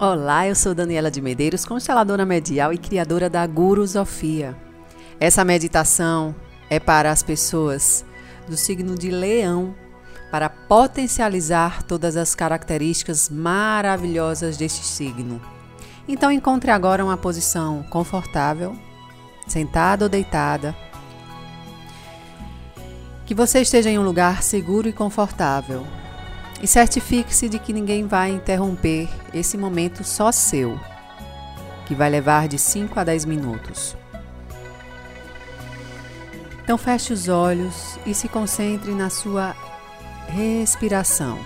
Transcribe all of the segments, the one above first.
Olá, eu sou Daniela de Medeiros, consteladora medial e criadora da Gurusofia. Essa meditação é para as pessoas do signo de Leão, para potencializar todas as características maravilhosas deste signo. Então encontre agora uma posição confortável, sentada ou deitada. Que você esteja em um lugar seguro e confortável. E certifique-se de que ninguém vai interromper esse momento só seu, que vai levar de 5 a 10 minutos. Então feche os olhos e se concentre na sua respiração.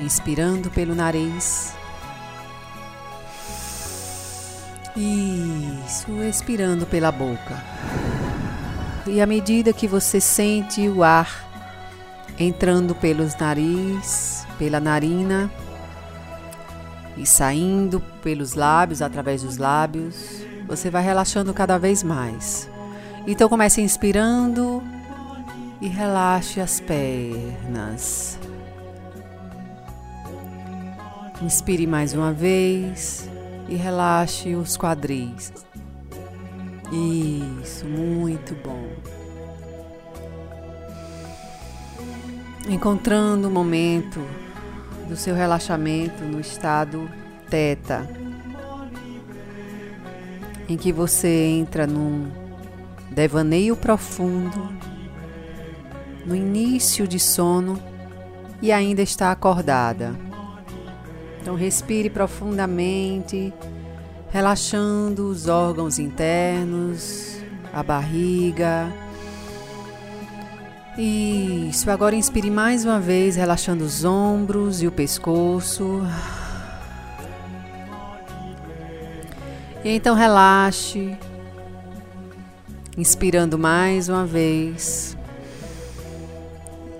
Inspirando pelo nariz. Isso, expirando pela boca. E à medida que você sente o ar entrando pelos nariz, pela narina e saindo pelos lábios, através dos lábios, você vai relaxando cada vez mais. Então comece inspirando e relaxe as pernas. Inspire mais uma vez e relaxe os quadris. Isso, muito bom. Encontrando o momento do seu relaxamento no estado teta, em que você entra num devaneio profundo, no início de sono e ainda está acordada. Então respire profundamente, relaxando os órgãos internos, a barriga, isso, agora inspire mais uma vez, relaxando os ombros e o pescoço. E então relaxe, inspirando mais uma vez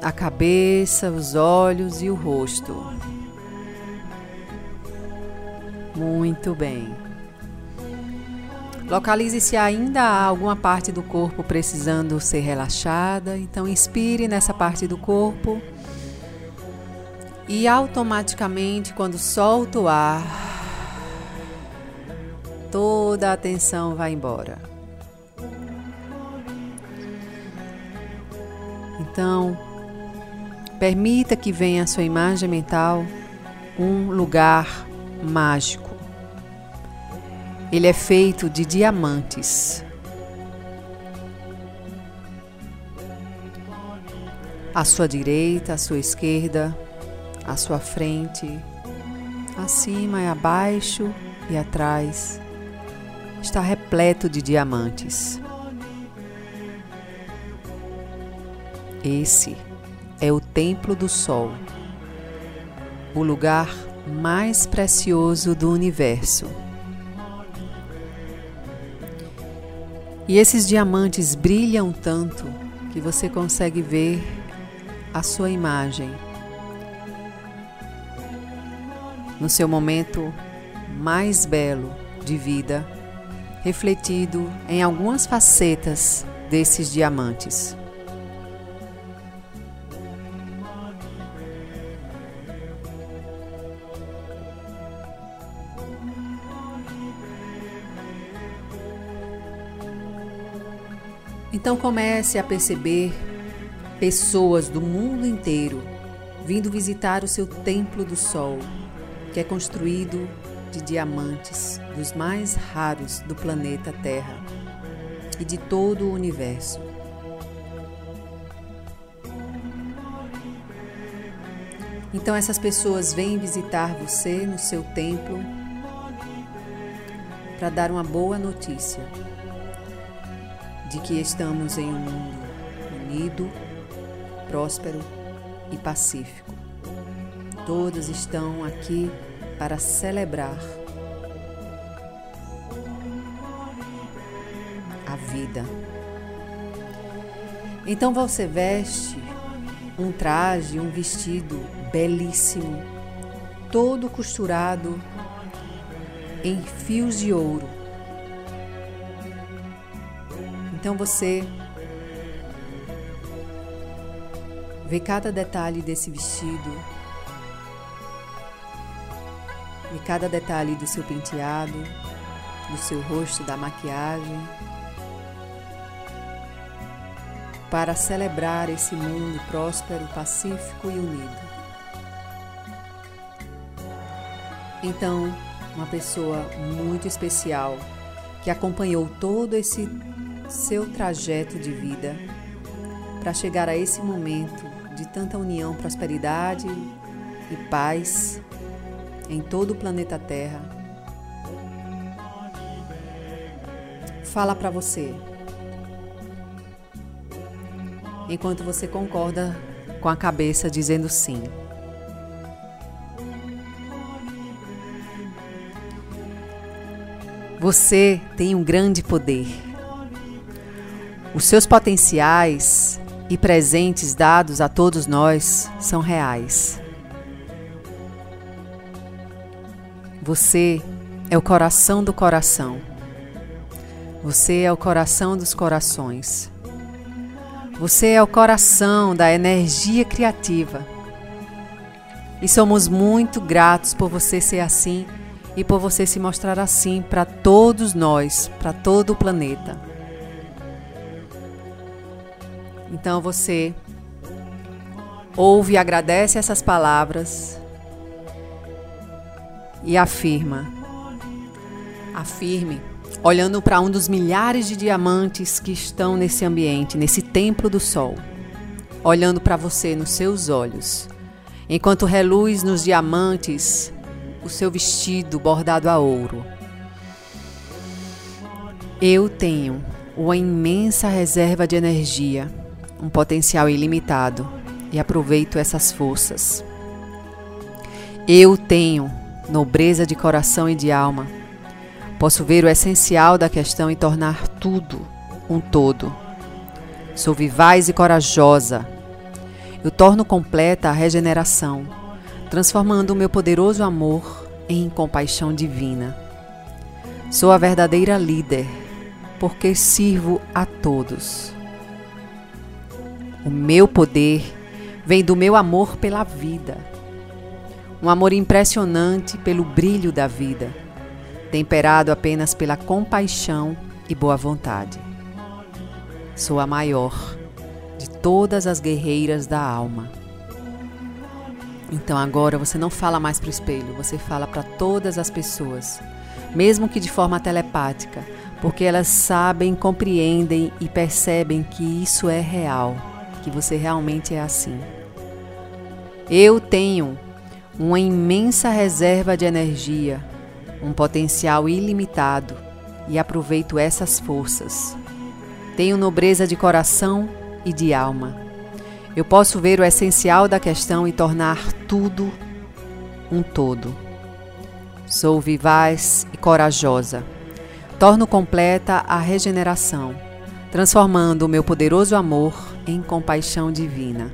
a cabeça, os olhos e o rosto. Muito bem. Localize se ainda há alguma parte do corpo precisando ser relaxada. Então, inspire nessa parte do corpo e automaticamente, quando solta o ar, toda a tensão vai embora. Então, permita que venha à sua imagem mental um lugar mágico ele é feito de diamantes. À sua direita, à sua esquerda, à sua frente, acima e abaixo e atrás, está repleto de diamantes. Esse é o Templo do Sol, o lugar mais precioso do universo. E esses diamantes brilham tanto que você consegue ver a sua imagem no seu momento mais belo de vida, refletido em algumas facetas desses diamantes. Então comece a perceber pessoas do mundo inteiro vindo visitar o seu Templo do Sol, que é construído de diamantes dos mais raros do planeta Terra e de todo o universo. Então essas pessoas vêm visitar você no seu templo para dar uma boa notícia de que estamos em um mundo unido, próspero e pacífico. Todos estão aqui para celebrar a vida. Então você veste um traje, um vestido belíssimo, todo costurado em fios de ouro então você vê cada detalhe desse vestido de cada detalhe do seu penteado, do seu rosto, da maquiagem, para celebrar esse mundo próspero, pacífico e unido. Então, uma pessoa muito especial que acompanhou todo esse seu trajeto de vida para chegar a esse momento de tanta união, prosperidade e paz em todo o planeta Terra. Fala para você. Enquanto você concorda com a cabeça dizendo sim. Você tem um grande poder. Os seus potenciais e presentes dados a todos nós são reais. Você é o coração do coração. Você é o coração dos corações. Você é o coração da energia criativa. E somos muito gratos por você ser assim e por você se mostrar assim para todos nós, para todo o planeta. Então você ouve e agradece essas palavras e afirma. Afirme, olhando para um dos milhares de diamantes que estão nesse ambiente, nesse templo do sol. Olhando para você nos seus olhos, enquanto reluz nos diamantes o seu vestido bordado a ouro. Eu tenho uma imensa reserva de energia, um potencial ilimitado e aproveito essas forças. Eu tenho nobreza de coração e de alma. Posso ver o essencial da questão e tornar tudo um todo. Sou vivaz e corajosa. Eu torno completa a regeneração transformando o meu poderoso amor em compaixão divina. Sou a verdadeira líder, porque sirvo a todos. O meu poder vem do meu amor pela vida. Um amor impressionante pelo brilho da vida, temperado apenas pela compaixão e boa vontade. Sou a maior de todas as guerreiras da alma. Então agora você não fala mais para o espelho, você fala para todas as pessoas, mesmo que de forma telepática, porque elas sabem, compreendem e percebem que isso é real, que você realmente é assim. Eu tenho uma imensa reserva de energia, um potencial ilimitado e aproveito essas forças. Tenho nobreza de coração e de alma eu posso ver o essencial da questão e tornar tudo um todo. Sou vivaz e corajosa. Torno completa a regeneração, transformando o meu poderoso amor em compaixão divina.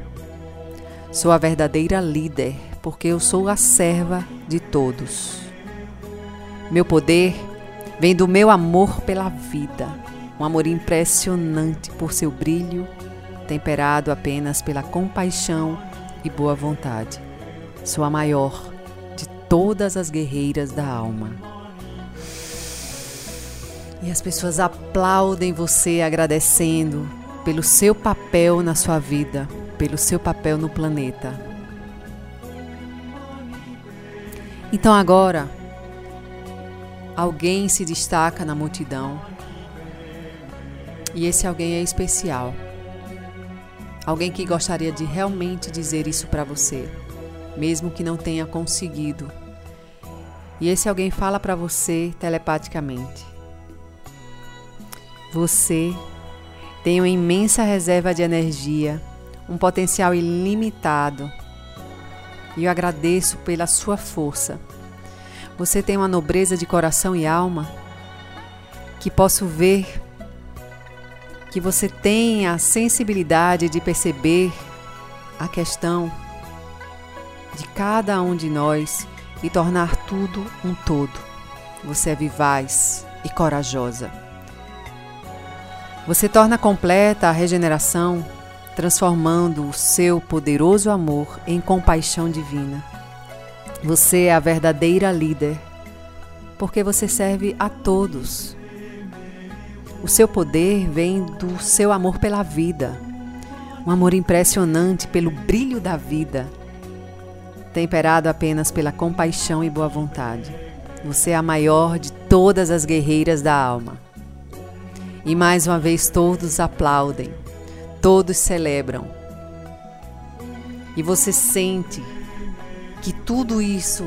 Sou a verdadeira líder, porque eu sou a serva de todos. Meu poder vem do meu amor pela vida, um amor impressionante por seu brilho temperado apenas pela compaixão e boa vontade. Sou a maior de todas as guerreiras da alma. E as pessoas aplaudem você agradecendo pelo seu papel na sua vida, pelo seu papel no planeta. Então agora, alguém se destaca na multidão. E esse alguém é especial. Alguém que gostaria de realmente dizer isso para você, mesmo que não tenha conseguido. E esse alguém fala para você telepaticamente. Você tem uma imensa reserva de energia, um potencial ilimitado. E eu agradeço pela sua força. Você tem uma nobreza de coração e alma que posso ver que você tenha a sensibilidade de perceber a questão de cada um de nós e tornar tudo um todo. Você é vivaz e corajosa. Você torna completa a regeneração, transformando o seu poderoso amor em compaixão divina. Você é a verdadeira líder, porque você serve a todos. O seu poder vem do seu amor pela vida, um amor impressionante pelo brilho da vida, temperado apenas pela compaixão e boa vontade. Você é a maior de todas as guerreiras da alma. E mais uma vez todos aplaudem, todos celebram. E você sente que tudo isso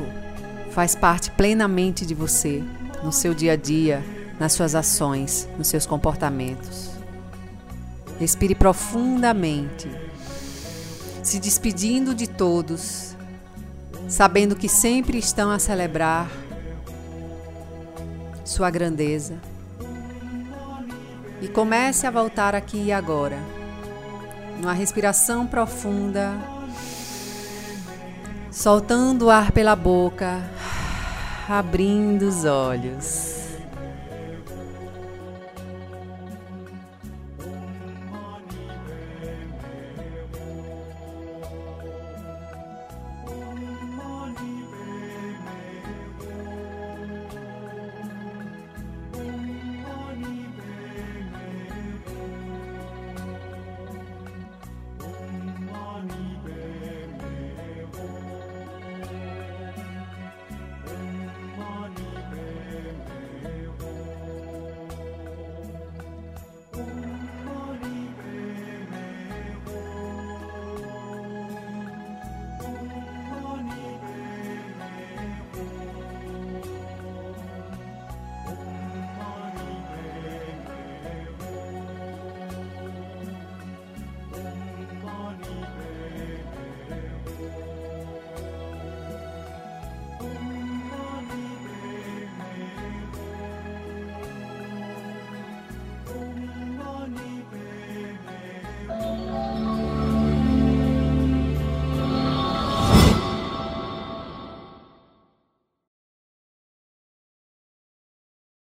faz parte plenamente de você, no seu dia a dia, nas suas ações, nos seus comportamentos. Respire profundamente, se despedindo de todos, sabendo que sempre estão a celebrar sua grandeza. E comece a voltar aqui e agora, numa respiração profunda. Soltando o ar pela boca, abrindo os olhos.